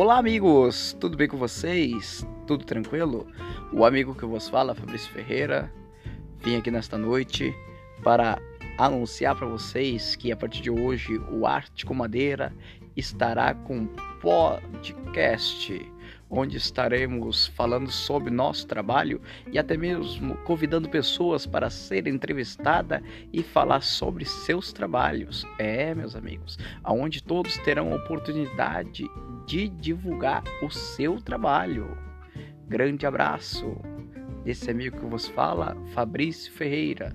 Olá, amigos! Tudo bem com vocês? Tudo tranquilo? O amigo que vos fala, Fabrício Ferreira, vim aqui nesta noite para anunciar para vocês que a partir de hoje o Arte com Madeira estará com podcast onde estaremos falando sobre nosso trabalho e até mesmo convidando pessoas para serem entrevistadas e falar sobre seus trabalhos. É, meus amigos, aonde todos terão a oportunidade de divulgar o seu trabalho. Grande abraço desse amigo que vos fala, Fabrício Ferreira.